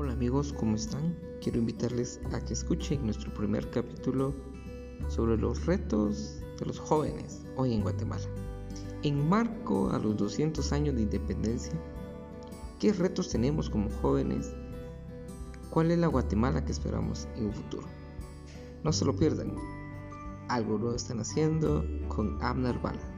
Hola amigos, ¿cómo están? Quiero invitarles a que escuchen nuestro primer capítulo sobre los retos de los jóvenes hoy en Guatemala. En marco a los 200 años de independencia, ¿qué retos tenemos como jóvenes? ¿Cuál es la Guatemala que esperamos en un futuro? No se lo pierdan. Algo lo están haciendo con Abner Bala.